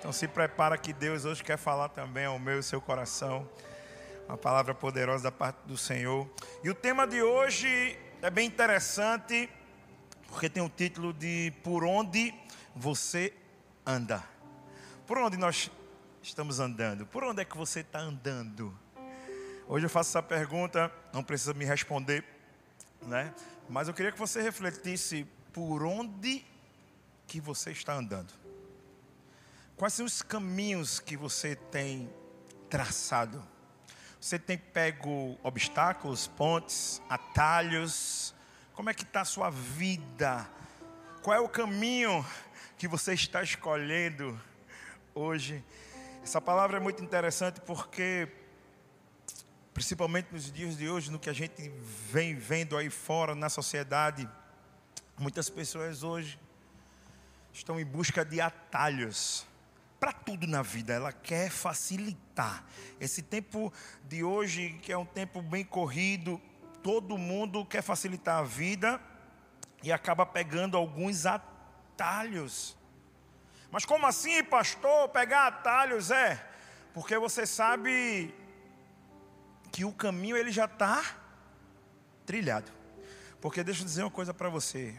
Então se prepara que Deus hoje quer falar também ao meu e seu coração. Uma palavra poderosa da parte do Senhor. E o tema de hoje é bem interessante, porque tem o título de Por onde você anda. Por onde nós estamos andando? Por onde é que você está andando? Hoje eu faço essa pergunta, não precisa me responder, né? Mas eu queria que você refletisse por onde que você está andando. Quais são os caminhos que você tem traçado? Você tem pego obstáculos, pontes, atalhos? Como é que está a sua vida? Qual é o caminho que você está escolhendo hoje? Essa palavra é muito interessante porque, principalmente nos dias de hoje, no que a gente vem vendo aí fora na sociedade, muitas pessoas hoje estão em busca de atalhos para tudo na vida, ela quer facilitar. Esse tempo de hoje, que é um tempo bem corrido, todo mundo quer facilitar a vida e acaba pegando alguns atalhos. Mas como assim, pastor? Pegar atalhos é porque você sabe que o caminho ele já está trilhado. Porque deixa eu dizer uma coisa para você: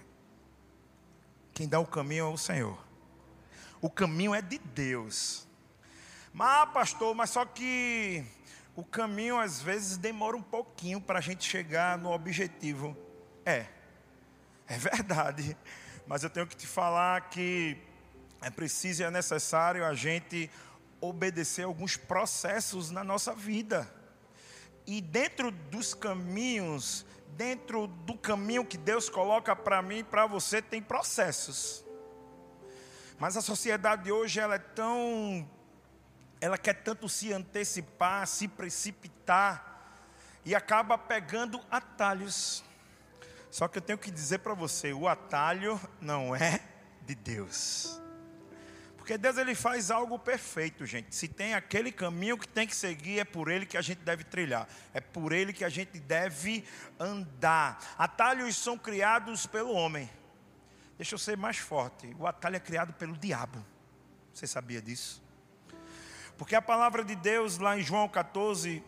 quem dá o caminho é o Senhor. O caminho é de Deus. Mas, pastor, mas só que o caminho às vezes demora um pouquinho para a gente chegar no objetivo. É, é verdade. Mas eu tenho que te falar que é preciso e é necessário a gente obedecer alguns processos na nossa vida. E dentro dos caminhos, dentro do caminho que Deus coloca para mim e para você, tem processos. Mas a sociedade de hoje ela é tão ela quer tanto se antecipar, se precipitar e acaba pegando atalhos. Só que eu tenho que dizer para você, o atalho não é de Deus. Porque Deus ele faz algo perfeito, gente. Se tem aquele caminho que tem que seguir, é por ele que a gente deve trilhar. É por ele que a gente deve andar. Atalhos são criados pelo homem. Deixa eu ser mais forte. O atalho é criado pelo diabo. Você sabia disso? Porque a palavra de Deus, lá em João 14,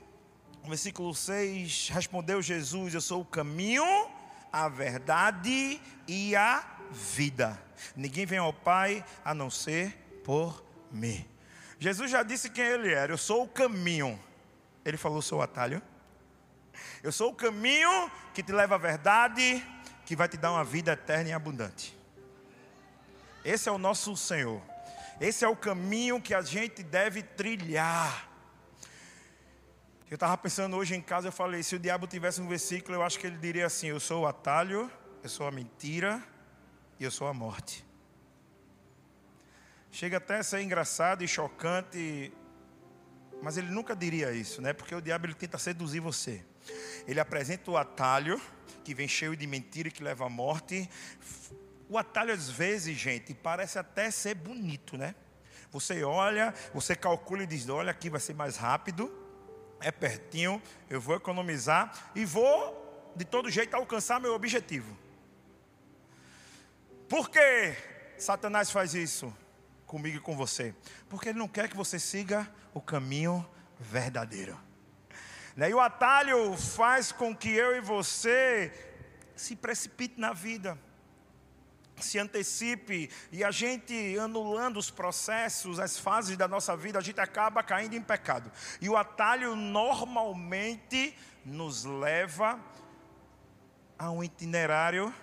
versículo 6, respondeu Jesus: Eu sou o caminho, a verdade e a vida. Ninguém vem ao Pai a não ser por mim. Jesus já disse quem ele era: Eu sou o caminho. Ele falou: Sou o atalho. Eu sou o caminho que te leva à verdade, que vai te dar uma vida eterna e abundante. Esse é o nosso Senhor. Esse é o caminho que a gente deve trilhar. Eu estava pensando hoje em casa, eu falei, se o diabo tivesse um versículo, eu acho que ele diria assim: Eu sou o atalho, eu sou a mentira e eu sou a morte. Chega até a ser engraçado e chocante, mas ele nunca diria isso, né? Porque o diabo ele tenta seduzir você. Ele apresenta o atalho, que vem cheio de mentira e que leva à morte, o atalho, às vezes, gente, parece até ser bonito, né? Você olha, você calcula e diz: olha, aqui vai ser mais rápido, é pertinho, eu vou economizar e vou, de todo jeito, alcançar meu objetivo. Por que Satanás faz isso comigo e com você? Porque ele não quer que você siga o caminho verdadeiro. Né? E o atalho faz com que eu e você se precipite na vida se antecipe e a gente anulando os processos, as fases da nossa vida, a gente acaba caindo em pecado. E o atalho normalmente nos leva a um itinerário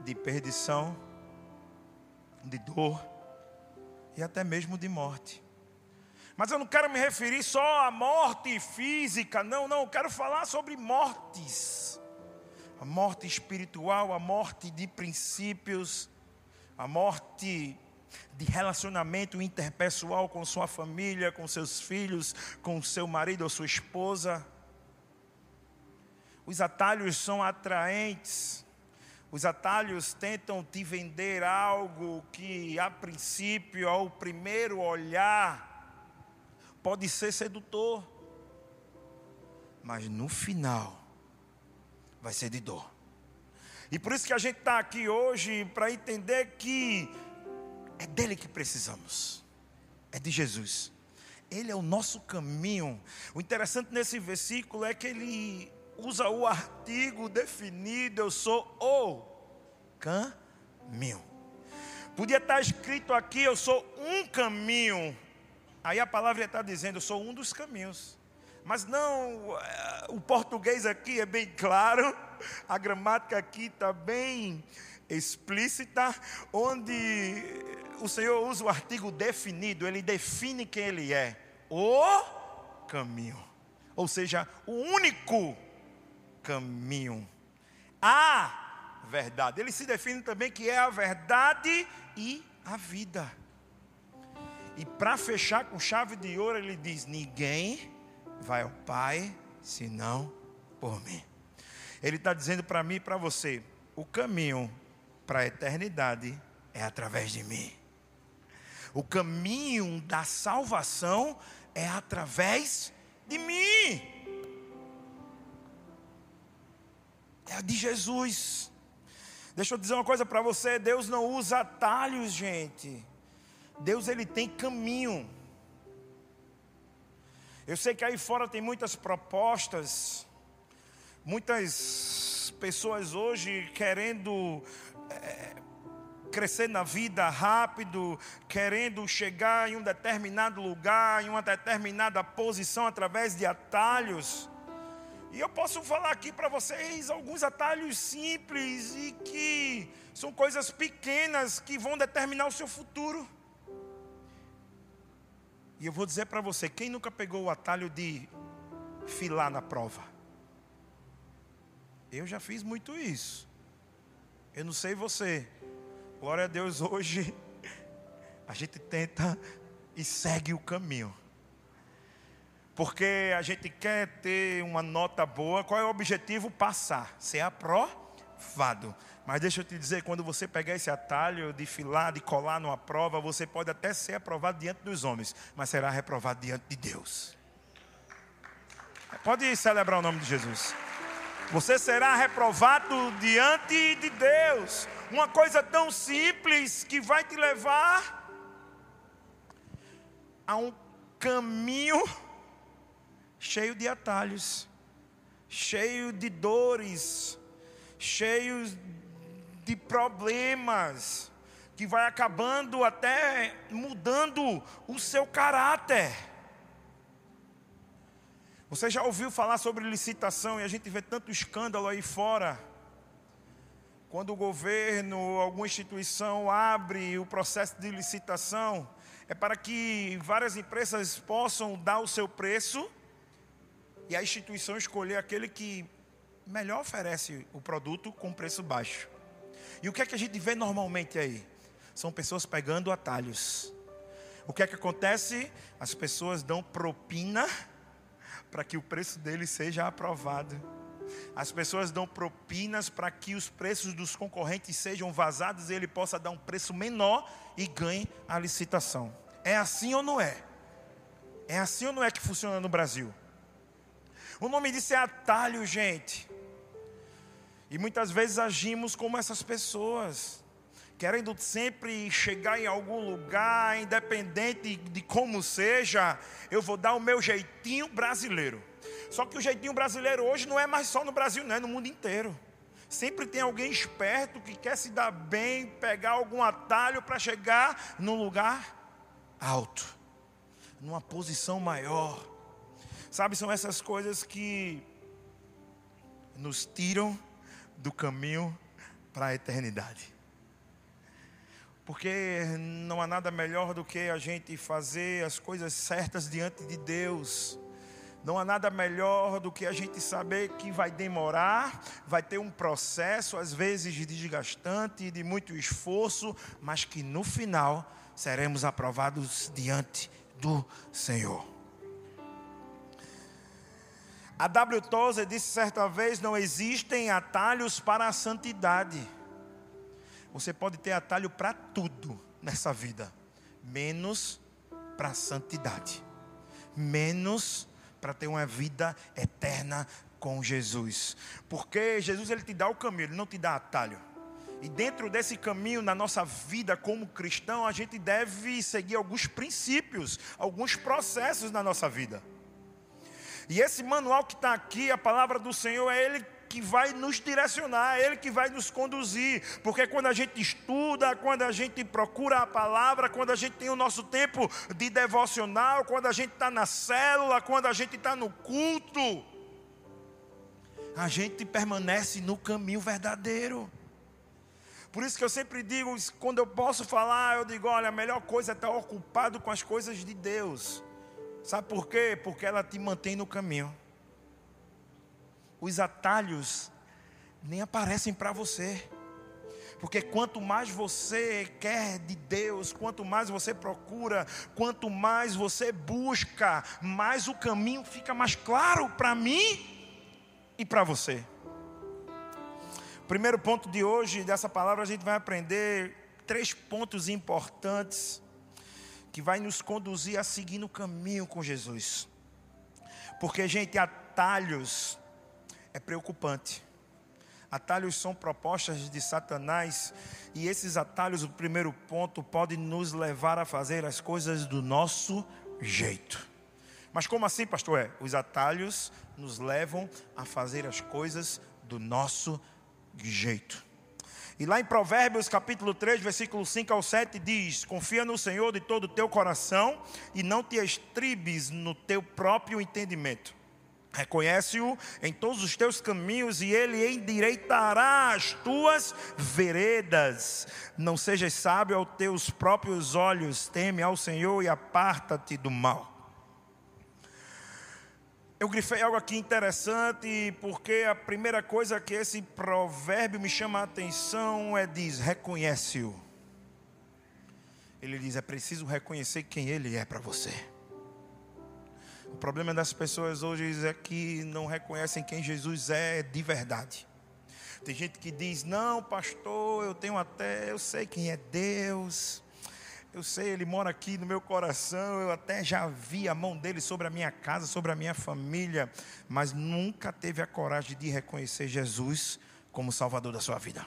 de perdição, de dor e até mesmo de morte. Mas eu não quero me referir só à morte física, não, não, eu quero falar sobre mortes a morte espiritual, a morte de princípios, a morte de relacionamento interpessoal com sua família, com seus filhos, com seu marido ou sua esposa. Os atalhos são atraentes. Os atalhos tentam te vender algo que, a princípio, ao primeiro olhar, pode ser sedutor, mas no final, vai ser de dor. E por isso que a gente está aqui hoje para entender que é dele que precisamos. é de Jesus. Ele é o nosso caminho. O interessante nesse versículo é que ele usa o artigo definido: eu sou o caminho. Podia estar escrito aqui: eu sou um caminho. Aí a palavra está dizendo: eu sou um dos caminhos. Mas não, eh, o português aqui é bem claro, a gramática aqui está bem explícita, onde o Senhor usa o artigo definido, ele define quem ele é: o caminho. Ou seja, o único caminho. A verdade. Ele se define também que é a verdade e a vida. E para fechar com chave de ouro, ele diz: Ninguém vai ao Pai senão por mim. Ele está dizendo para mim e para você: o caminho para a eternidade é através de mim. O caminho da salvação é através de mim. É de Jesus. Deixa eu dizer uma coisa para você: Deus não usa atalhos, gente. Deus ele tem caminho. Eu sei que aí fora tem muitas propostas, muitas pessoas hoje querendo é, crescer na vida rápido, querendo chegar em um determinado lugar, em uma determinada posição através de atalhos. E eu posso falar aqui para vocês alguns atalhos simples e que são coisas pequenas que vão determinar o seu futuro. E eu vou dizer para você: quem nunca pegou o atalho de filar na prova? Eu já fiz muito isso. Eu não sei você. Glória a Deus, hoje a gente tenta e segue o caminho porque a gente quer ter uma nota boa. Qual é o objetivo? Passar, ser aprovado. Mas deixa eu te dizer, quando você pegar esse atalho de filar, de colar numa prova, você pode até ser aprovado diante dos homens, mas será reprovado diante de Deus. Pode celebrar o nome de Jesus. Você será reprovado diante de Deus. Uma coisa tão simples que vai te levar a um caminho cheio de atalhos, cheio de dores, cheio de problemas, que vai acabando até mudando o seu caráter. Você já ouviu falar sobre licitação e a gente vê tanto escândalo aí fora? Quando o governo, alguma instituição abre o processo de licitação, é para que várias empresas possam dar o seu preço e a instituição escolher aquele que melhor oferece o produto com preço baixo. E o que é que a gente vê normalmente aí? São pessoas pegando atalhos. O que é que acontece? As pessoas dão propina para que o preço dele seja aprovado. As pessoas dão propinas para que os preços dos concorrentes sejam vazados e ele possa dar um preço menor e ganhe a licitação. É assim ou não é? É assim ou não é que funciona no Brasil? O nome disso é atalho, gente. E muitas vezes agimos como essas pessoas, querendo sempre chegar em algum lugar, independente de como seja, eu vou dar o meu jeitinho brasileiro. Só que o jeitinho brasileiro hoje não é mais só no Brasil, não é no mundo inteiro. Sempre tem alguém esperto que quer se dar bem, pegar algum atalho para chegar num lugar alto, numa posição maior. Sabe, são essas coisas que nos tiram do caminho para a eternidade. Porque não há nada melhor do que a gente fazer as coisas certas diante de Deus. Não há nada melhor do que a gente saber que vai demorar, vai ter um processo, às vezes desgastante, de muito esforço, mas que no final seremos aprovados diante do Senhor. A W. Tozer disse certa vez: não existem atalhos para a santidade. Você pode ter atalho para tudo nessa vida, menos para a santidade, menos para ter uma vida eterna com Jesus. Porque Jesus ele te dá o caminho, ele não te dá atalho. E dentro desse caminho, na nossa vida como cristão, a gente deve seguir alguns princípios, alguns processos na nossa vida. E esse manual que está aqui, a palavra do Senhor, é Ele que vai nos direcionar, é Ele que vai nos conduzir. Porque quando a gente estuda, quando a gente procura a palavra, quando a gente tem o nosso tempo de devocional, quando a gente está na célula, quando a gente está no culto, a gente permanece no caminho verdadeiro. Por isso que eu sempre digo, quando eu posso falar, eu digo: olha, a melhor coisa é estar ocupado com as coisas de Deus. Sabe por quê? Porque ela te mantém no caminho. Os atalhos nem aparecem para você. Porque quanto mais você quer de Deus, quanto mais você procura, quanto mais você busca, mais o caminho fica mais claro para mim e para você. Primeiro ponto de hoje, dessa palavra, a gente vai aprender três pontos importantes que vai nos conduzir a seguir no caminho com Jesus. Porque, gente, atalhos é preocupante. Atalhos são propostas de Satanás, e esses atalhos, o primeiro ponto, podem nos levar a fazer as coisas do nosso jeito. Mas como assim, pastor? É, os atalhos nos levam a fazer as coisas do nosso jeito. E lá em Provérbios capítulo 3, versículo 5 ao 7 diz: Confia no Senhor de todo o teu coração e não te estribes no teu próprio entendimento. Reconhece-o em todos os teus caminhos e ele endireitará as tuas veredas. Não sejas sábio aos teus próprios olhos, teme ao Senhor e aparta-te do mal. Eu grifei algo aqui interessante, porque a primeira coisa que esse provérbio me chama a atenção é diz: reconhece-o. Ele diz: é preciso reconhecer quem ele é para você. O problema das pessoas hoje é que não reconhecem quem Jesus é de verdade. Tem gente que diz: não, pastor, eu tenho até, eu sei quem é Deus. Eu sei, Ele mora aqui no meu coração. Eu até já vi a mão dele sobre a minha casa, sobre a minha família, mas nunca teve a coragem de reconhecer Jesus como Salvador da sua vida.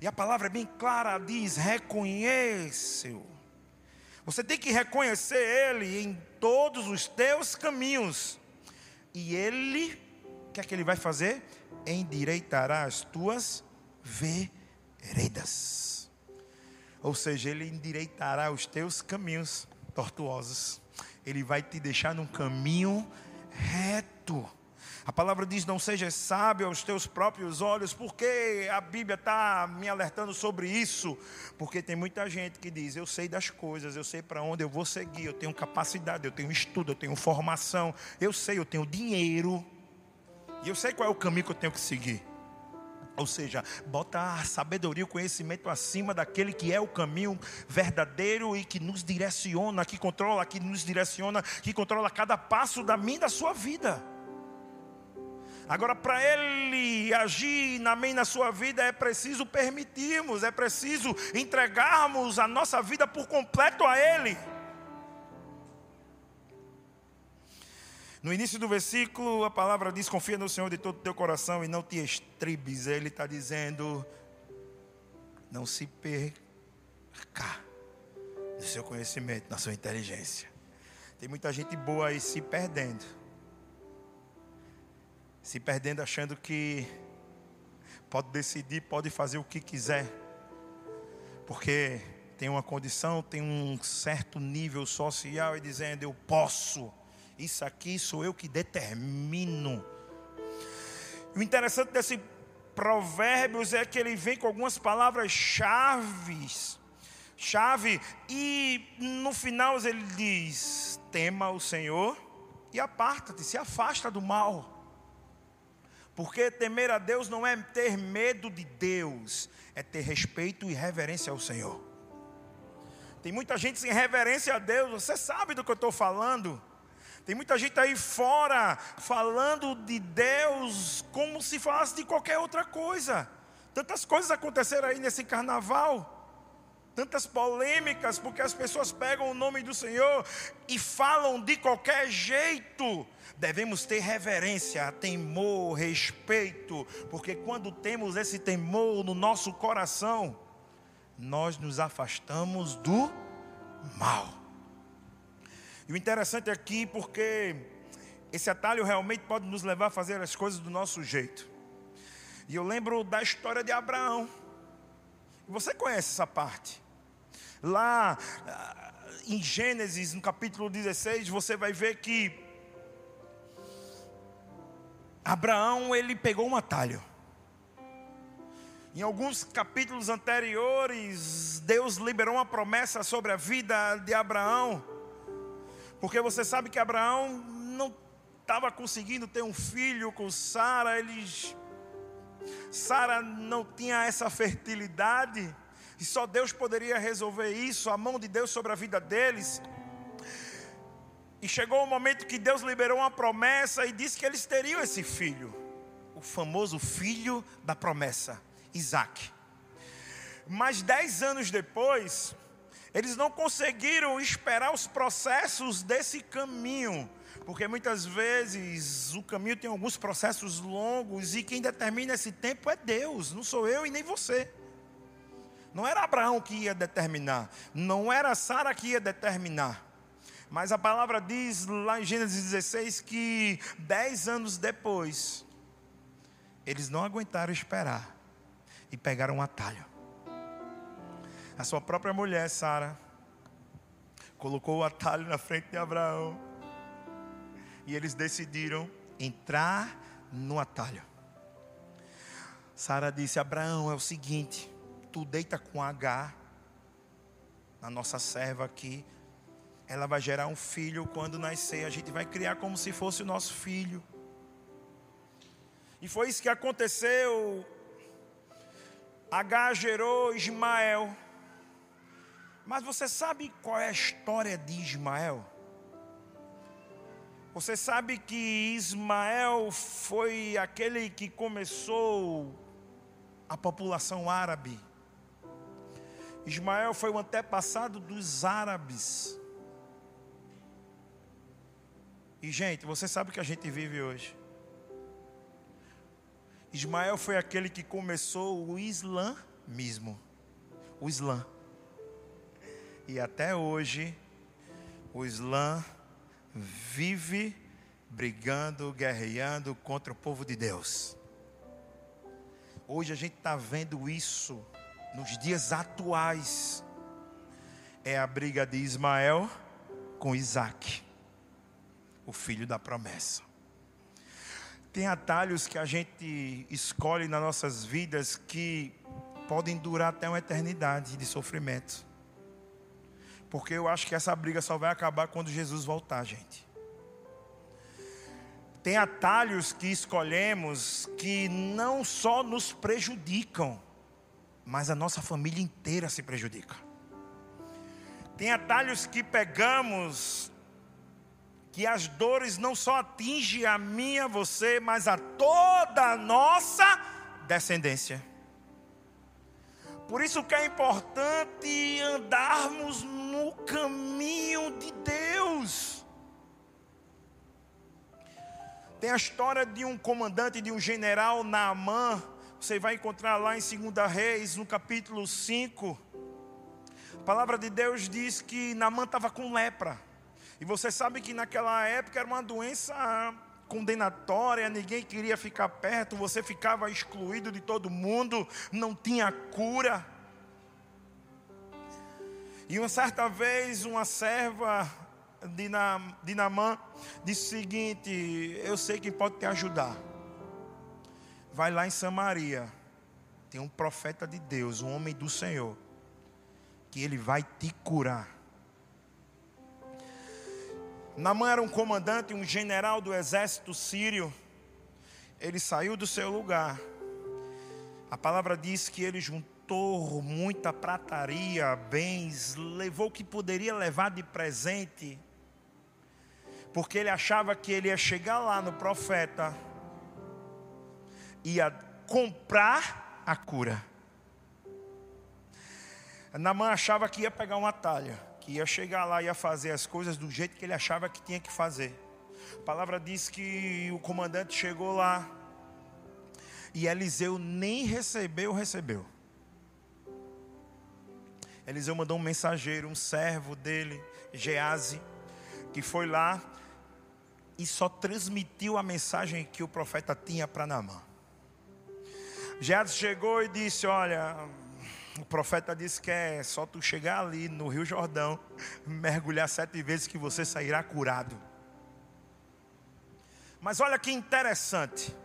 E a palavra é bem clara: diz, reconhece-o. Você tem que reconhecer Ele em todos os teus caminhos. E Ele, o que é que Ele vai fazer? Endireitará as tuas veredas. Ou seja, Ele endireitará os teus caminhos tortuosos. Ele vai te deixar num caminho reto. A palavra diz: não seja sábio aos teus próprios olhos, porque a Bíblia está me alertando sobre isso. Porque tem muita gente que diz: eu sei das coisas, eu sei para onde eu vou seguir, eu tenho capacidade, eu tenho estudo, eu tenho formação, eu sei, eu tenho dinheiro, e eu sei qual é o caminho que eu tenho que seguir. Ou seja, bota a sabedoria e o conhecimento acima daquele que é o caminho verdadeiro e que nos direciona, que controla, que nos direciona, que controla cada passo da minha e da sua vida. Agora, para Ele agir na minha e na sua vida, é preciso permitirmos, é preciso entregarmos a nossa vida por completo a Ele. No início do versículo, a palavra diz: Confia no Senhor de todo o teu coração e não te estribes. Ele está dizendo: Não se perca no seu conhecimento, na sua inteligência. Tem muita gente boa aí se perdendo. Se perdendo achando que pode decidir, pode fazer o que quiser. Porque tem uma condição, tem um certo nível social e dizendo: Eu posso isso aqui sou eu que determino. O interessante desse provérbios é que ele vem com algumas palavras chaves, chave, e no final ele diz: tema o Senhor e aparta-te, se afasta do mal. Porque temer a Deus não é ter medo de Deus, é ter respeito e reverência ao Senhor. Tem muita gente sem reverência a Deus, você sabe do que eu estou falando. Tem muita gente aí fora falando de Deus como se falasse de qualquer outra coisa. Tantas coisas aconteceram aí nesse carnaval. tantas polêmicas, porque as pessoas pegam o nome do Senhor e falam de qualquer jeito. Devemos ter reverência, temor, respeito, porque quando temos esse temor no nosso coração, nós nos afastamos do mal. E o interessante aqui, porque esse atalho realmente pode nos levar a fazer as coisas do nosso jeito. E eu lembro da história de Abraão. Você conhece essa parte? Lá ah, em Gênesis, no capítulo 16, você vai ver que Abraão ele pegou um atalho. Em alguns capítulos anteriores, Deus liberou uma promessa sobre a vida de Abraão, porque você sabe que Abraão não estava conseguindo ter um filho com Sara, eles Sara não tinha essa fertilidade. E só Deus poderia resolver isso, a mão de Deus sobre a vida deles. E chegou o momento que Deus liberou uma promessa e disse que eles teriam esse filho, o famoso filho da promessa, Isaac. Mas dez anos depois, eles não conseguiram esperar os processos desse caminho, porque muitas vezes o caminho tem alguns processos longos e quem determina esse tempo é Deus, não sou eu e nem você. Não era Abraão que ia determinar, não era Sara que ia determinar. Mas a palavra diz lá em Gênesis 16 que dez anos depois, eles não aguentaram esperar e pegaram um atalho. A sua própria mulher, Sara, colocou o atalho na frente de Abraão. E eles decidiram entrar no atalho. Sara disse: Abraão, é o seguinte, tu deita com H, a nossa serva aqui, ela vai gerar um filho quando nascer, a gente vai criar como se fosse o nosso filho. E foi isso que aconteceu. H gerou Ismael. Mas você sabe qual é a história de Ismael? Você sabe que Ismael foi aquele que começou a população árabe Ismael foi o antepassado dos árabes. E, gente, você sabe o que a gente vive hoje. Ismael foi aquele que começou o islamismo. O Islã. E até hoje, o Islã vive brigando, guerreando contra o povo de Deus. Hoje a gente está vendo isso nos dias atuais, é a briga de Ismael com Isaac, o filho da promessa. Tem atalhos que a gente escolhe nas nossas vidas que podem durar até uma eternidade de sofrimento. Porque eu acho que essa briga só vai acabar quando Jesus voltar, gente. Tem atalhos que escolhemos que não só nos prejudicam, mas a nossa família inteira se prejudica. Tem atalhos que pegamos, que as dores não só atingem a minha, você, mas a toda a nossa descendência. Por isso que é importante andarmos no caminho de Deus. Tem a história de um comandante, de um general, Naamã, você vai encontrar lá em 2 Reis, no capítulo 5. A palavra de Deus diz que Namã estava com lepra. E você sabe que naquela época era uma doença condenatória, ninguém queria ficar perto, você ficava excluído de todo mundo, não tinha cura. E uma certa vez, uma serva de, de Namã disse o seguinte: Eu sei quem pode te ajudar vai lá em Samaria. Tem um profeta de Deus, um homem do Senhor, que ele vai te curar. Namã era um comandante, um general do exército sírio. Ele saiu do seu lugar. A palavra diz que ele juntou muita prataria, bens, levou o que poderia levar de presente, porque ele achava que ele ia chegar lá no profeta ia comprar a cura. Namã achava que ia pegar um atalho, que ia chegar lá e ia fazer as coisas do jeito que ele achava que tinha que fazer. A palavra diz que o comandante chegou lá e Eliseu nem recebeu, recebeu. Eliseu mandou um mensageiro, um servo dele, Gease, que foi lá e só transmitiu a mensagem que o profeta tinha para Naamã. Gease chegou e disse: Olha, o profeta disse que é só tu chegar ali no Rio Jordão, mergulhar sete vezes que você sairá curado. Mas olha que interessante.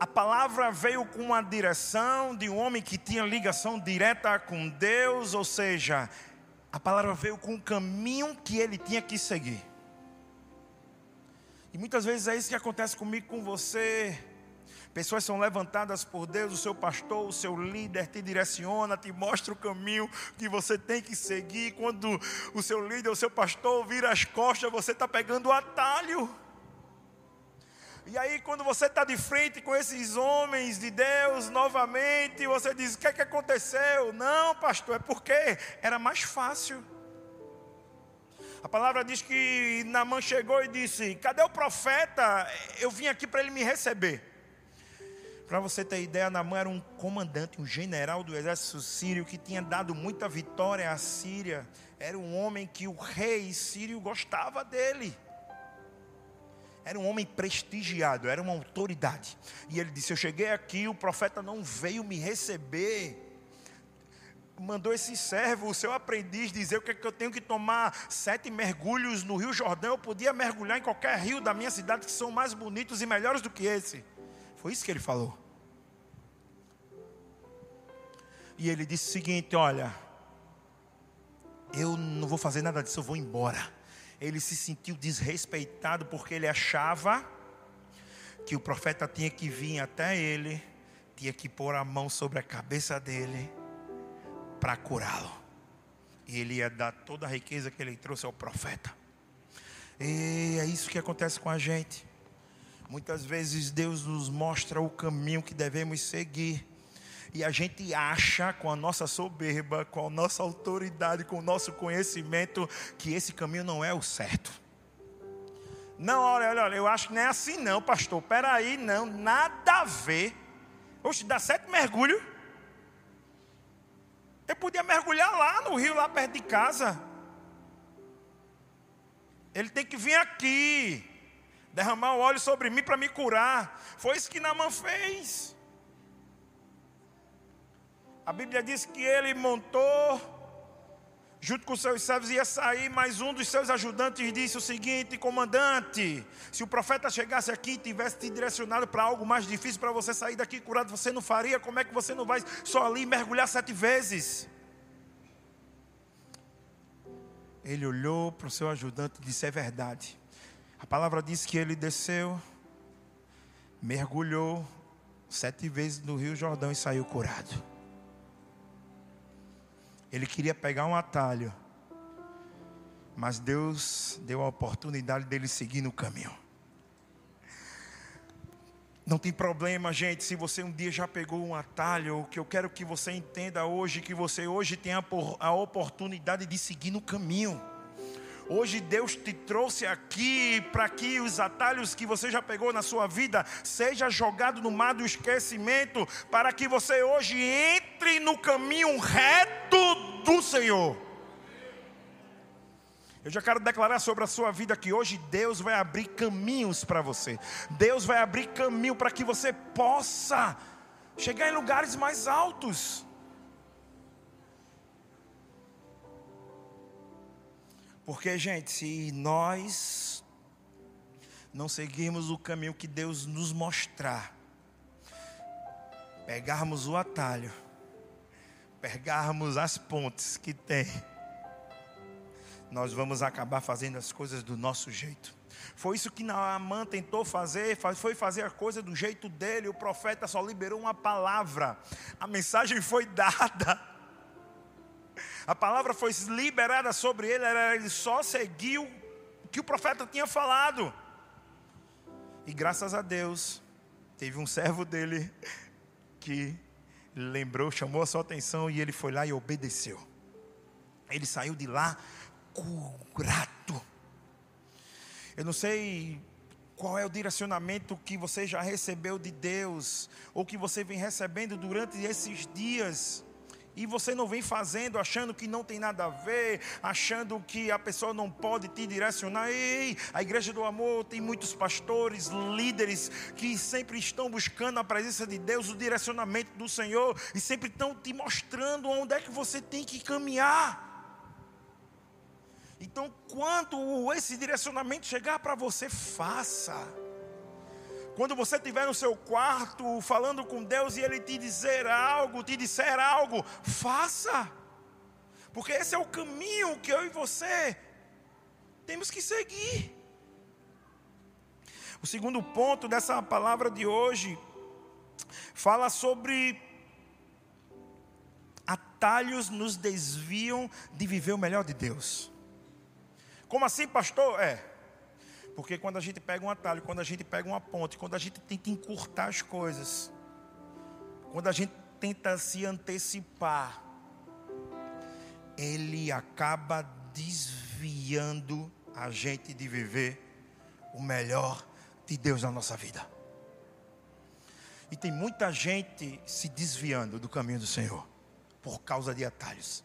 A palavra veio com uma direção de um homem que tinha ligação direta com Deus, ou seja, a palavra veio com um caminho que ele tinha que seguir. E muitas vezes é isso que acontece comigo, com você. Pessoas são levantadas por Deus, o seu pastor, o seu líder te direciona, te mostra o caminho que você tem que seguir. Quando o seu líder, o seu pastor vira as costas, você está pegando o atalho. E aí, quando você está de frente com esses homens de Deus novamente, você diz: O que é que aconteceu? Não, pastor, é porque era mais fácil. A palavra diz que Namã chegou e disse: Cadê o profeta? Eu vim aqui para ele me receber. Para você ter ideia, Namã era um comandante, um general do exército sírio que tinha dado muita vitória à Síria. Era um homem que o rei sírio gostava dele. Era um homem prestigiado, era uma autoridade. E ele disse: Eu cheguei aqui, o profeta não veio me receber. Mandou esse servo, o seu aprendiz, dizer o que, é que eu tenho que tomar sete mergulhos no Rio Jordão. Eu podia mergulhar em qualquer rio da minha cidade que são mais bonitos e melhores do que esse. Foi isso que ele falou. E ele disse o seguinte: Olha, eu não vou fazer nada disso, eu vou embora ele se sentiu desrespeitado porque ele achava que o profeta tinha que vir até ele, tinha que pôr a mão sobre a cabeça dele para curá-lo. E ele ia dar toda a riqueza que ele trouxe ao profeta. E é isso que acontece com a gente. Muitas vezes Deus nos mostra o caminho que devemos seguir e a gente acha com a nossa soberba, com a nossa autoridade, com o nosso conhecimento, que esse caminho não é o certo. Não, olha, olha, olha eu acho que não é assim não, pastor. Peraí, não, nada a ver. Oxe, dá sete mergulhos. Eu podia mergulhar lá no rio, lá perto de casa. Ele tem que vir aqui, derramar o óleo sobre mim para me curar. Foi isso que Namã fez. A Bíblia diz que ele montou, junto com seus servos, ia sair, mas um dos seus ajudantes disse o seguinte: comandante, se o profeta chegasse aqui e tivesse te direcionado para algo mais difícil para você sair daqui curado, você não faria? Como é que você não vai só ali mergulhar sete vezes? Ele olhou para o seu ajudante e disse: É verdade. A palavra diz que ele desceu, mergulhou sete vezes no Rio Jordão e saiu curado. Ele queria pegar um atalho, mas Deus deu a oportunidade dele seguir no caminho. Não tem problema, gente, se você um dia já pegou um atalho, o que eu quero que você entenda hoje, que você hoje tem a oportunidade de seguir no caminho. Hoje Deus te trouxe aqui para que os atalhos que você já pegou na sua vida seja jogado no mar do esquecimento, para que você hoje entre no caminho reto do Senhor. Eu já quero declarar sobre a sua vida que hoje Deus vai abrir caminhos para você. Deus vai abrir caminho para que você possa chegar em lugares mais altos. Porque, gente, se nós não seguirmos o caminho que Deus nos mostrar, pegarmos o atalho, pegarmos as pontes que tem, nós vamos acabar fazendo as coisas do nosso jeito. Foi isso que Naamã tentou fazer, foi fazer a coisa do jeito dele. O profeta só liberou uma palavra, a mensagem foi dada a palavra foi liberada sobre ele, ele só seguiu o que o profeta tinha falado. E graças a Deus, teve um servo dele que lembrou, chamou a sua atenção e ele foi lá e obedeceu. Ele saiu de lá curado. Eu não sei qual é o direcionamento que você já recebeu de Deus, ou que você vem recebendo durante esses dias e você não vem fazendo, achando que não tem nada a ver, achando que a pessoa não pode te direcionar. Ei, a igreja do amor tem muitos pastores, líderes que sempre estão buscando a presença de Deus, o direcionamento do Senhor e sempre estão te mostrando onde é que você tem que caminhar. Então, quando esse direcionamento chegar para você, faça. Quando você estiver no seu quarto falando com Deus e Ele te dizer algo, te disser algo, faça. Porque esse é o caminho que eu e você temos que seguir. O segundo ponto dessa palavra de hoje fala sobre atalhos nos desviam de viver o melhor de Deus. Como assim, pastor? É. Porque quando a gente pega um atalho, quando a gente pega uma ponte, quando a gente tenta encurtar as coisas, quando a gente tenta se antecipar, ele acaba desviando a gente de viver o melhor de Deus na nossa vida. E tem muita gente se desviando do caminho do Senhor por causa de atalhos.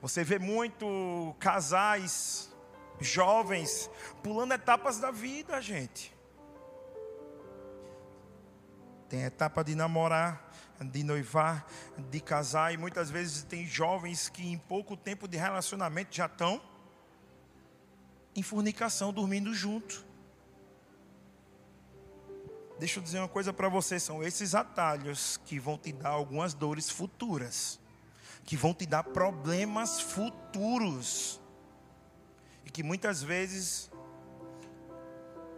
Você vê muito casais jovens pulando etapas da vida, gente. Tem etapa de namorar, de noivar, de casar, e muitas vezes tem jovens que em pouco tempo de relacionamento já estão em fornicação, dormindo junto. Deixa eu dizer uma coisa para você: são esses atalhos que vão te dar algumas dores futuras que vão te dar problemas futuros. Que muitas vezes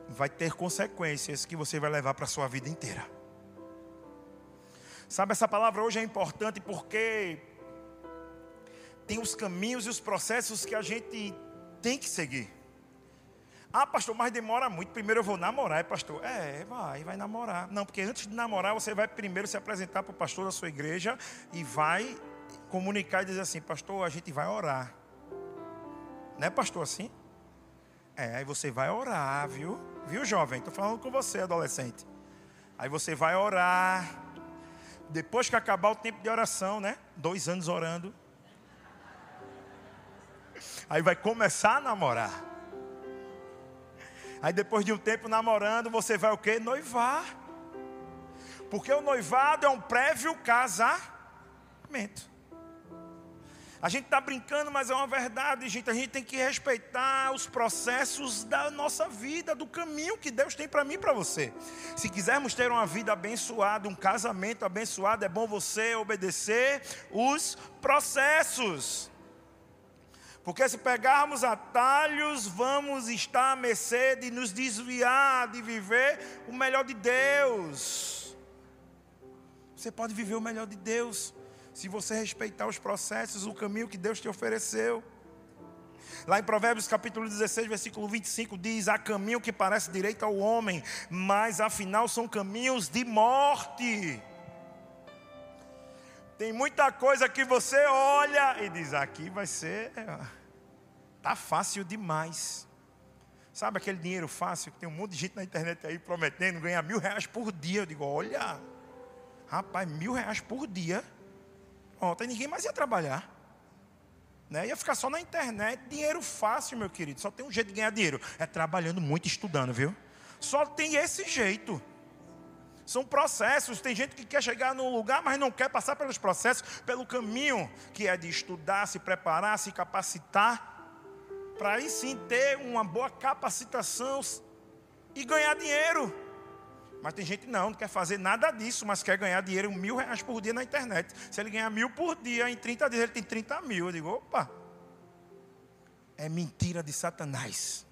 vai ter consequências que você vai levar para a sua vida inteira. Sabe, essa palavra hoje é importante porque tem os caminhos e os processos que a gente tem que seguir. Ah, pastor, mas demora muito. Primeiro eu vou namorar, é pastor. É, vai, vai namorar. Não, porque antes de namorar, você vai primeiro se apresentar para o pastor da sua igreja e vai comunicar e dizer assim, pastor, a gente vai orar. Não é pastor assim? É, aí você vai orar, viu? Viu, jovem? Estou falando com você, adolescente. Aí você vai orar. Depois que acabar o tempo de oração, né? Dois anos orando. Aí vai começar a namorar. Aí depois de um tempo namorando, você vai o quê? Noivar. Porque o noivado é um prévio casamento. A gente está brincando, mas é uma verdade, gente. A gente tem que respeitar os processos da nossa vida, do caminho que Deus tem para mim e para você. Se quisermos ter uma vida abençoada, um casamento abençoado, é bom você obedecer os processos. Porque se pegarmos atalhos, vamos estar à mercê de nos desviar de viver o melhor de Deus. Você pode viver o melhor de Deus se você respeitar os processos, o caminho que Deus te ofereceu. Lá em Provérbios capítulo 16, versículo 25 diz: Há caminho que parece direito ao homem, mas afinal são caminhos de morte. Tem muita coisa que você olha e diz: aqui vai ser, tá fácil demais. Sabe aquele dinheiro fácil que tem um monte de gente na internet aí prometendo ganhar mil reais por dia? Eu digo: olha, rapaz, mil reais por dia Ontem ninguém mais ia trabalhar. Né? Ia ficar só na internet, dinheiro fácil, meu querido. Só tem um jeito de ganhar dinheiro. É trabalhando muito, estudando, viu? Só tem esse jeito. São processos. Tem gente que quer chegar num lugar, mas não quer passar pelos processos, pelo caminho que é de estudar, se preparar, se capacitar, para aí sim ter uma boa capacitação e ganhar dinheiro. Mas tem gente não, não quer fazer nada disso, mas quer ganhar dinheiro mil reais por dia na internet. Se ele ganhar mil por dia, em 30 dias ele tem 30 mil. Eu digo, opa, é mentira de Satanás.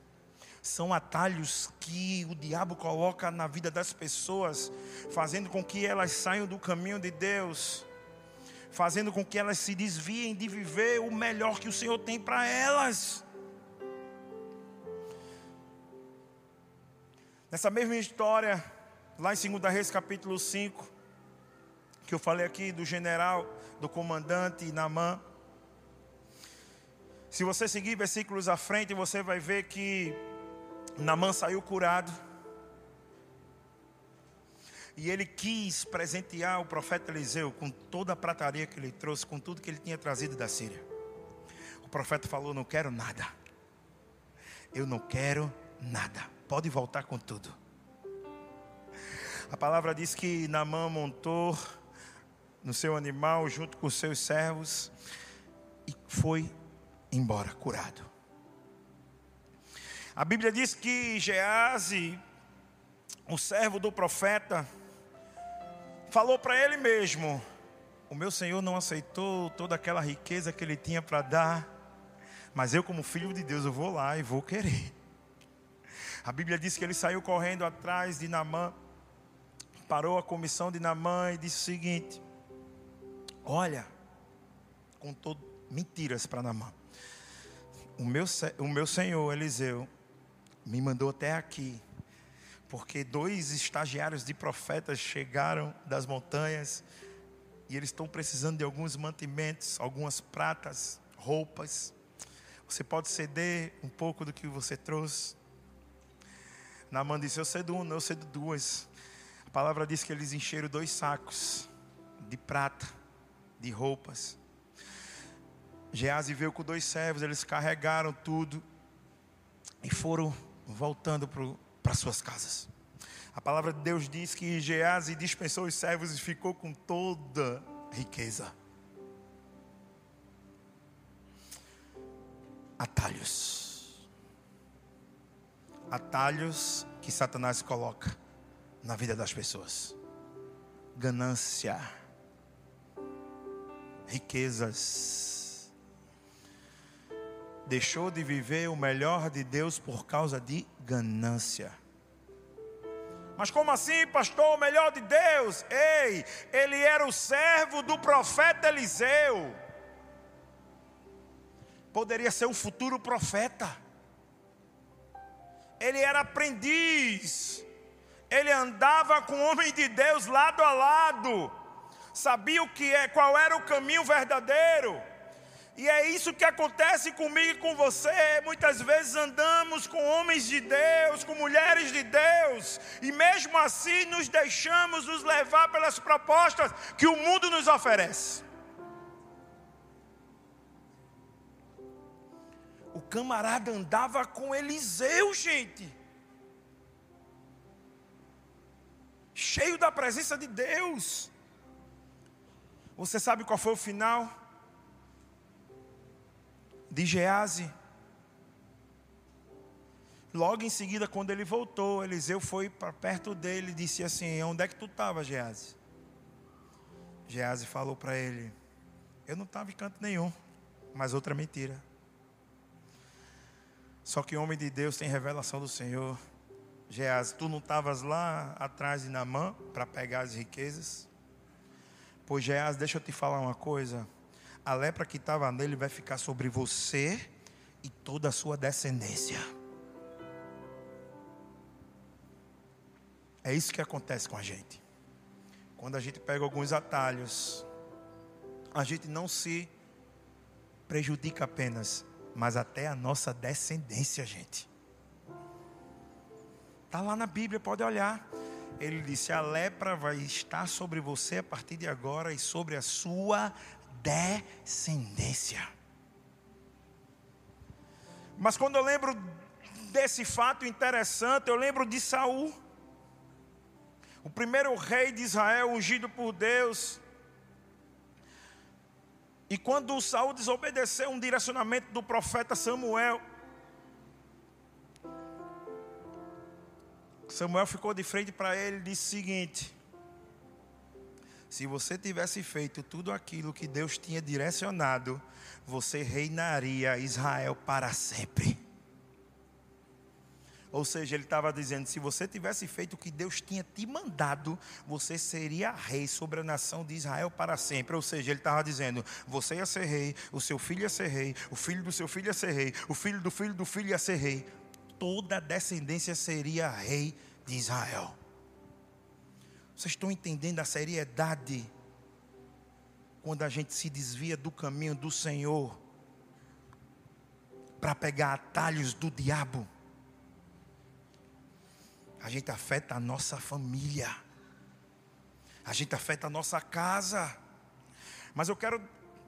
São atalhos que o diabo coloca na vida das pessoas, fazendo com que elas saiam do caminho de Deus, fazendo com que elas se desviem de viver o melhor que o Senhor tem para elas. Nessa mesma história, lá em 2 Reis capítulo 5, que eu falei aqui do general, do comandante Namã. Se você seguir versículos à frente, você vai ver que Namã saiu curado. E ele quis presentear o profeta Eliseu com toda a prataria que ele trouxe, com tudo que ele tinha trazido da Síria. O profeta falou: Não quero nada. Eu não quero nada. Pode voltar com tudo. A palavra diz que Namã montou no seu animal junto com os seus servos e foi embora curado. A Bíblia diz que Gease, o servo do profeta, falou para ele mesmo: O meu senhor não aceitou toda aquela riqueza que ele tinha para dar, mas eu, como filho de Deus, eu vou lá e vou querer. A Bíblia diz que ele saiu correndo atrás de Namã, parou a comissão de Namã e disse o seguinte: Olha, contou mentiras para Namã. O meu, o meu senhor Eliseu me mandou até aqui, porque dois estagiários de profetas chegaram das montanhas e eles estão precisando de alguns mantimentos, algumas pratas, roupas. Você pode ceder um pouco do que você trouxe. Namã disse: Eu cedo uma, eu cedo duas. A palavra diz que eles encheram dois sacos de prata de roupas. Gease veio com dois servos, eles carregaram tudo e foram voltando para suas casas. A palavra de Deus diz que Gease dispensou os servos e ficou com toda riqueza. Atalhos. Atalhos que Satanás coloca na vida das pessoas. Ganância riquezas. Deixou de viver o melhor de Deus por causa de ganância. Mas como assim, pastor, o melhor de Deus? Ei, ele era o servo do profeta Eliseu. Poderia ser um futuro profeta. Ele era aprendiz. Ele andava com o homem de Deus lado a lado sabia o que é, qual era o caminho verdadeiro. E é isso que acontece comigo e com você. Muitas vezes andamos com homens de Deus, com mulheres de Deus, e mesmo assim nos deixamos nos levar pelas propostas que o mundo nos oferece. O camarada andava com Eliseu, gente. Cheio da presença de Deus. Você sabe qual foi o final de Gease? Logo em seguida, quando ele voltou, Eliseu foi para perto dele e disse assim: Onde é que tu estava, Gease? Gease falou para ele: Eu não estava em canto nenhum, mas outra mentira. Só que homem de Deus tem revelação do Senhor. Gease, tu não estavas lá atrás de Namã para pegar as riquezas? Pois Geás, deixa eu te falar uma coisa. A lepra que estava nele vai ficar sobre você e toda a sua descendência. É isso que acontece com a gente. Quando a gente pega alguns atalhos, a gente não se prejudica apenas, mas até a nossa descendência, gente. Está lá na Bíblia, pode olhar ele disse: A lepra vai estar sobre você a partir de agora e sobre a sua descendência. Mas quando eu lembro desse fato interessante, eu lembro de Saul, o primeiro rei de Israel ungido por Deus. E quando Saul desobedeceu um direcionamento do profeta Samuel, Samuel ficou de frente para ele e disse o seguinte: Se você tivesse feito tudo aquilo que Deus tinha direcionado, você reinaria Israel para sempre. Ou seja, ele estava dizendo: se você tivesse feito o que Deus tinha te mandado, você seria rei sobre a nação de Israel para sempre. Ou seja, ele estava dizendo: você ia ser rei, o seu filho ia ser rei, o filho do seu filho ia ser rei, o filho do filho do filho ia ser rei toda a descendência seria rei de Israel. Vocês estão entendendo a seriedade quando a gente se desvia do caminho do Senhor para pegar atalhos do diabo, a gente afeta a nossa família, a gente afeta a nossa casa. Mas eu quero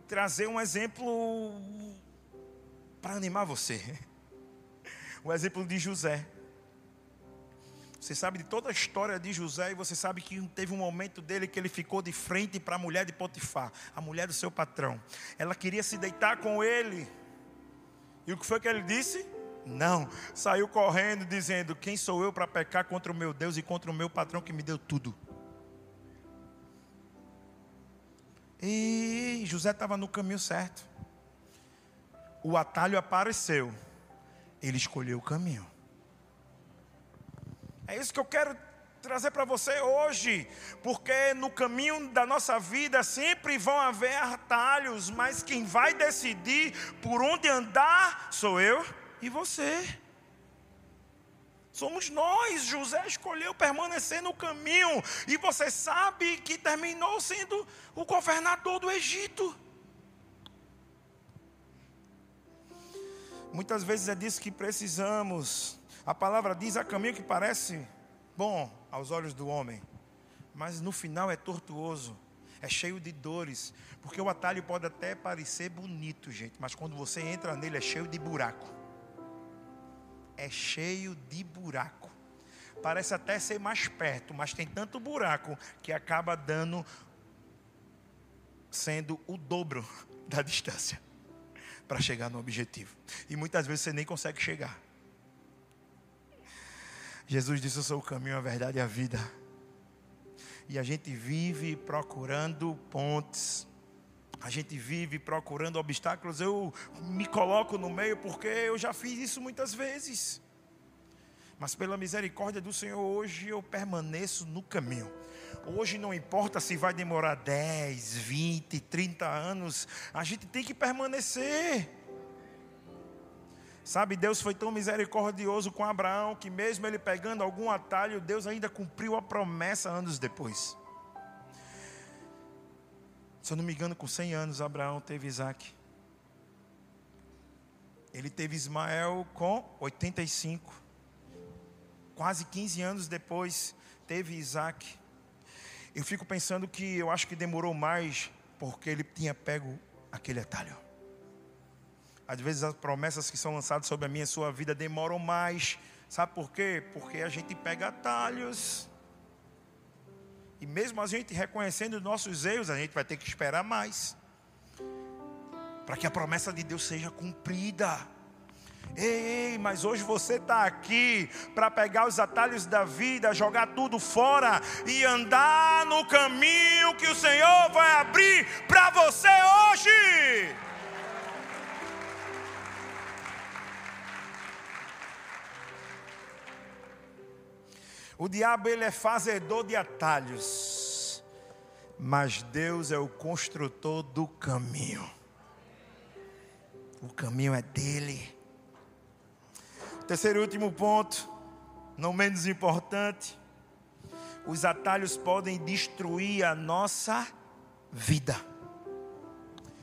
trazer um exemplo para animar você. O exemplo de José. Você sabe de toda a história de José e você sabe que teve um momento dele que ele ficou de frente para a mulher de Potifar, a mulher do seu patrão. Ela queria se deitar com ele. E o que foi que ele disse? Não. Saiu correndo dizendo: Quem sou eu para pecar contra o meu Deus e contra o meu patrão que me deu tudo? E José estava no caminho certo. O atalho apareceu. Ele escolheu o caminho. É isso que eu quero trazer para você hoje, porque no caminho da nossa vida sempre vão haver atalhos, mas quem vai decidir por onde andar sou eu e você. Somos nós. José escolheu permanecer no caminho, e você sabe que terminou sendo o governador do Egito. Muitas vezes é disso que precisamos a palavra diz: há caminho que parece bom aos olhos do homem, mas no final é tortuoso, é cheio de dores, porque o atalho pode até parecer bonito, gente, mas quando você entra nele é cheio de buraco. É cheio de buraco. Parece até ser mais perto, mas tem tanto buraco que acaba dando sendo o dobro da distância para chegar no objetivo. E muitas vezes você nem consegue chegar. Jesus disse: Eu sou o caminho, a verdade e a vida. E a gente vive procurando pontes. A gente vive procurando obstáculos. Eu me coloco no meio porque eu já fiz isso muitas vezes. Mas pela misericórdia do Senhor, hoje eu permaneço no caminho. Hoje não importa se vai demorar 10, 20, 30 anos, a gente tem que permanecer. Sabe, Deus foi tão misericordioso com Abraão que, mesmo ele pegando algum atalho, Deus ainda cumpriu a promessa anos depois. Se eu não me engano, com 100 anos, Abraão teve Isaac. Ele teve Ismael com 85. Quase 15 anos depois, teve Isaac. Eu fico pensando que eu acho que demorou mais porque ele tinha pego aquele atalho. Às vezes as promessas que são lançadas sobre a minha e sua vida demoram mais. Sabe por quê? Porque a gente pega atalhos. E mesmo a gente reconhecendo os nossos erros, a gente vai ter que esperar mais. Para que a promessa de Deus seja cumprida. Ei, mas hoje você está aqui para pegar os atalhos da vida, jogar tudo fora e andar no caminho que o Senhor vai abrir para você hoje. O diabo ele é fazedor de atalhos, mas Deus é o construtor do caminho. O caminho é dele. Terceiro e último ponto, não menos importante, os atalhos podem destruir a nossa vida.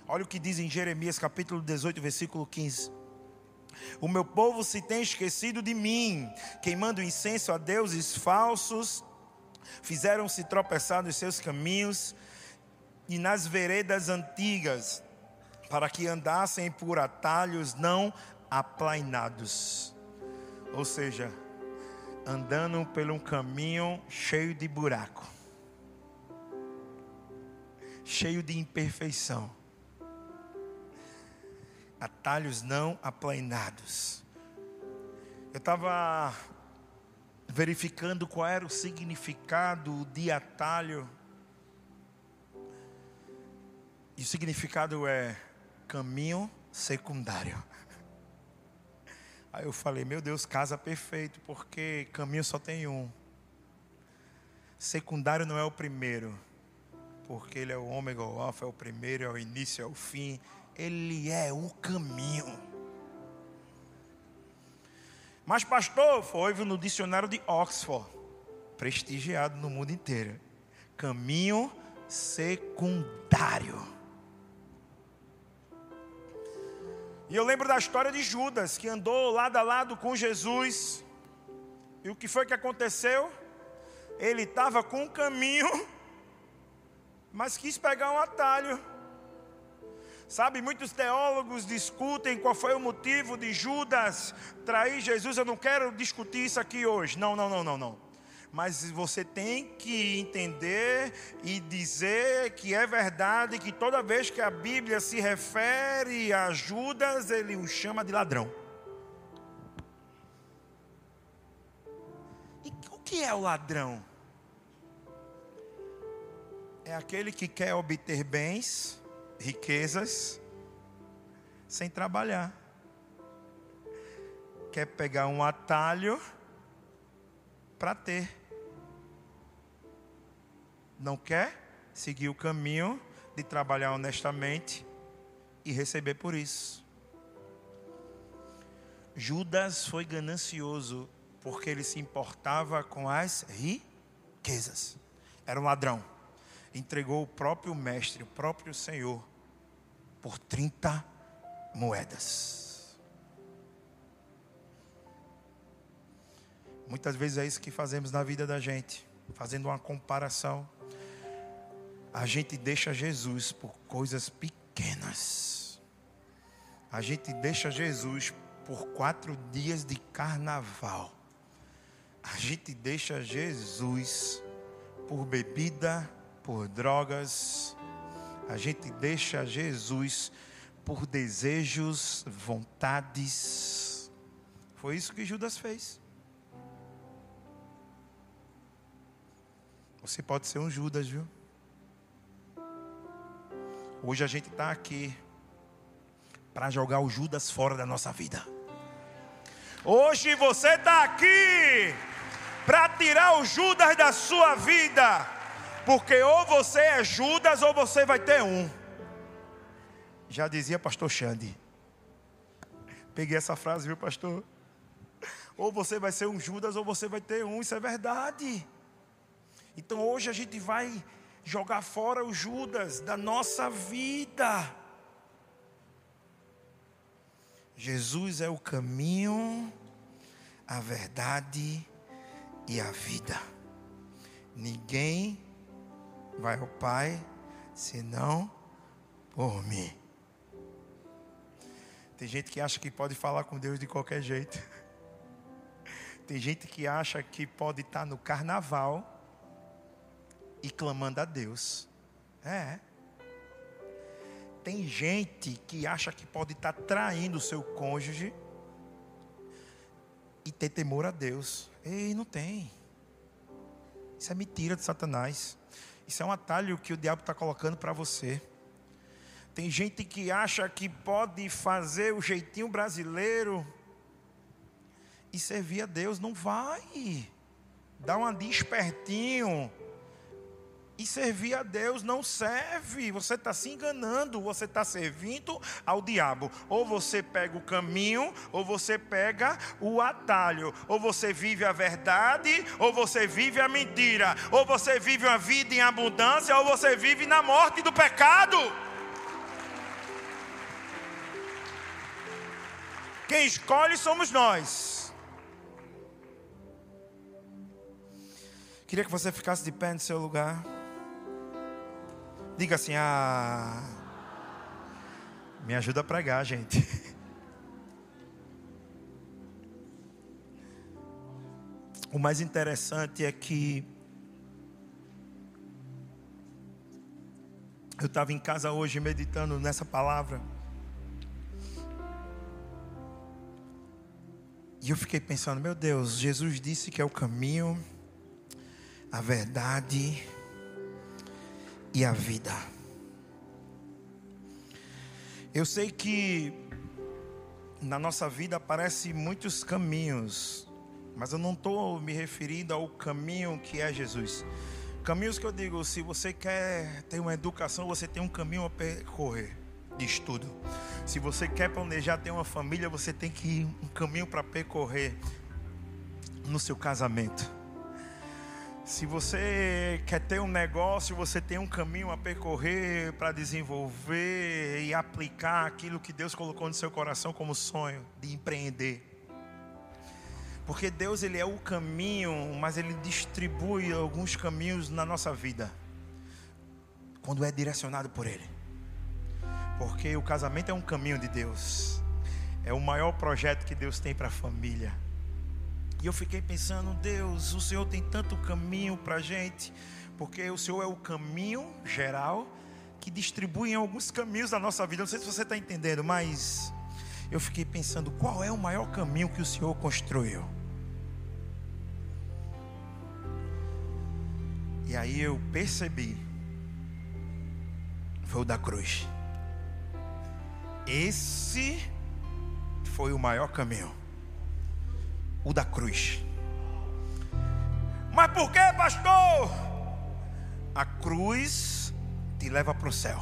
Olha o que diz em Jeremias capítulo 18, versículo 15. O meu povo se tem esquecido de mim, queimando incenso a deuses falsos, fizeram-se tropeçar nos seus caminhos e nas veredas antigas, para que andassem por atalhos não aplainados. Ou seja, andando por um caminho cheio de buraco, cheio de imperfeição atalhos não aplainados. Eu estava verificando qual era o significado de atalho. E o significado é caminho secundário. Aí eu falei, meu Deus, casa perfeito, porque caminho só tem um. Secundário não é o primeiro, porque ele é o ômega, o alfa, é o primeiro, é o início, é o fim, ele é o caminho. Mas, pastor, foi no dicionário de Oxford, prestigiado no mundo inteiro. Caminho secundário. E eu lembro da história de Judas, que andou lado a lado com Jesus. E o que foi que aconteceu? Ele estava com um caminho, mas quis pegar um atalho. Sabe, muitos teólogos discutem qual foi o motivo de Judas trair Jesus. Eu não quero discutir isso aqui hoje. Não, não, não, não, não mas você tem que entender e dizer que é verdade que toda vez que a Bíblia se refere a Judas, ele o chama de ladrão. E o que é o ladrão? É aquele que quer obter bens, riquezas, sem trabalhar. Quer pegar um atalho para ter não quer seguir o caminho de trabalhar honestamente e receber por isso. Judas foi ganancioso porque ele se importava com as riquezas. Era um ladrão. Entregou o próprio mestre, o próprio Senhor, por 30 moedas. Muitas vezes é isso que fazemos na vida da gente, fazendo uma comparação a gente deixa Jesus por coisas pequenas. A gente deixa Jesus por quatro dias de carnaval. A gente deixa Jesus por bebida, por drogas. A gente deixa Jesus por desejos, vontades. Foi isso que Judas fez. Você pode ser um Judas, viu? Hoje a gente está aqui para jogar o Judas fora da nossa vida. Hoje você está aqui para tirar o Judas da sua vida, porque ou você é Judas ou você vai ter um. Já dizia pastor Xande. Peguei essa frase, viu, pastor? Ou você vai ser um Judas ou você vai ter um, isso é verdade. Então hoje a gente vai jogar fora o Judas da nossa vida. Jesus é o caminho, a verdade e a vida. Ninguém vai ao Pai senão por mim. Tem gente que acha que pode falar com Deus de qualquer jeito. Tem gente que acha que pode estar no carnaval e clamando a Deus. É. Tem gente que acha que pode estar traindo o seu cônjuge e ter temor a Deus. Ei, não tem. Isso é mentira de Satanás. Isso é um atalho que o diabo está colocando para você. Tem gente que acha que pode fazer o jeitinho brasileiro e servir a Deus. Não vai. Dá uma de espertinho e servir a Deus não serve. Você está se enganando, você está servindo ao diabo. Ou você pega o caminho, ou você pega o atalho. Ou você vive a verdade, ou você vive a mentira. Ou você vive uma vida em abundância, ou você vive na morte do pecado. Quem escolhe somos nós. Queria que você ficasse de pé no seu lugar. Diga assim: ah, me ajuda a pregar, gente. O mais interessante é que eu estava em casa hoje meditando nessa palavra. E eu fiquei pensando, meu Deus, Jesus disse que é o caminho, a verdade e a vida. Eu sei que na nossa vida aparecem muitos caminhos, mas eu não estou me referindo ao caminho que é Jesus. Caminhos que eu digo, se você quer ter uma educação, você tem um caminho a percorrer de estudo. Se você quer planejar ter uma família, você tem que ir um caminho para percorrer no seu casamento. Se você quer ter um negócio, você tem um caminho a percorrer para desenvolver e aplicar aquilo que Deus colocou no seu coração como sonho de empreender. Porque Deus ele é o caminho, mas ele distribui alguns caminhos na nossa vida. Quando é direcionado por ele. Porque o casamento é um caminho de Deus. É o maior projeto que Deus tem para a família. E eu fiquei pensando, Deus, o Senhor tem tanto caminho para a gente, porque o Senhor é o caminho geral que distribui em alguns caminhos da nossa vida. Não sei se você está entendendo, mas eu fiquei pensando, qual é o maior caminho que o Senhor construiu? E aí eu percebi, foi o da cruz. Esse foi o maior caminho o da cruz. Mas por que, pastor? A cruz te leva para o céu.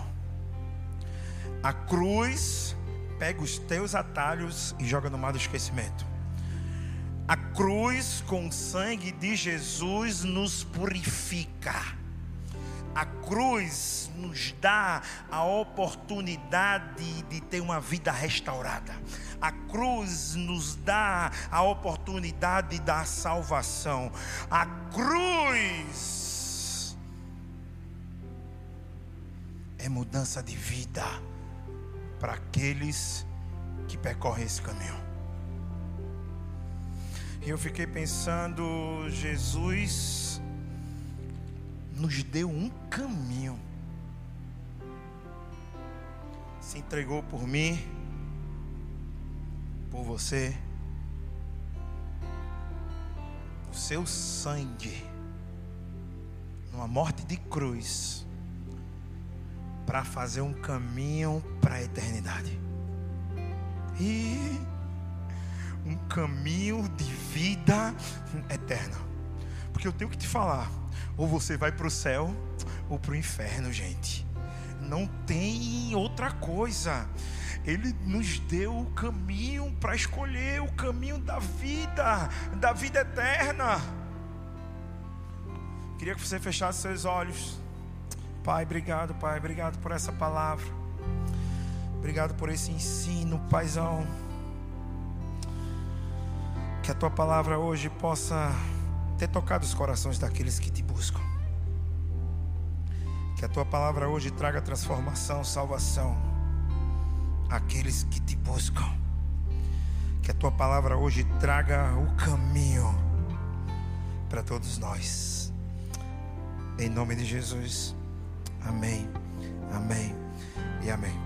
A cruz pega os teus atalhos e joga no mar do esquecimento. A cruz com o sangue de Jesus nos purifica. A cruz nos dá a oportunidade de ter uma vida restaurada. A cruz nos dá a oportunidade da salvação. A cruz é mudança de vida para aqueles que percorrem esse caminho. E eu fiquei pensando, Jesus nos deu um caminho. Se entregou por mim por você. O seu sangue, numa morte de cruz, para fazer um caminho para a eternidade. E um caminho de vida eterna. Porque eu tenho que te falar, ou você vai para o céu ou para o inferno, gente. Não tem outra coisa. Ele nos deu o caminho para escolher o caminho da vida, da vida eterna. Queria que você fechasse seus olhos. Pai, obrigado, Pai, obrigado por essa palavra. Obrigado por esse ensino, Paizão. Que a tua palavra hoje possa ter tocado os corações daqueles que te buscam. Que a tua palavra hoje traga transformação, salvação aqueles que te buscam. Que a tua palavra hoje traga o caminho para todos nós. Em nome de Jesus. Amém. Amém. E amém.